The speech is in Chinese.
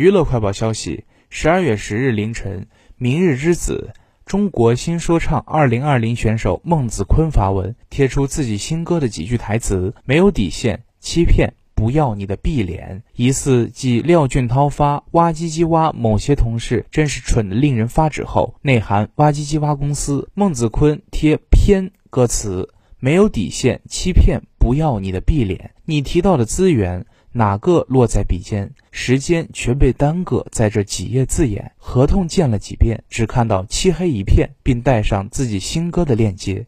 娱乐快报消息：十二月十日凌晨，明日之子、中国新说唱二零二零选手孟子坤发文，贴出自己新歌的几句台词：“没有底线，欺骗，不要你的碧脸。”疑似继廖俊涛发“哇唧唧哇”，某些同事真是蠢的令人发指后，内涵哇唧唧哇公司孟子坤贴偏歌词。没有底线，欺骗，不要你的碧脸。你提到的资源，哪个落在笔尖？时间全被耽搁在这几页字眼。合同见了几遍，只看到漆黑一片，并带上自己新歌的链接。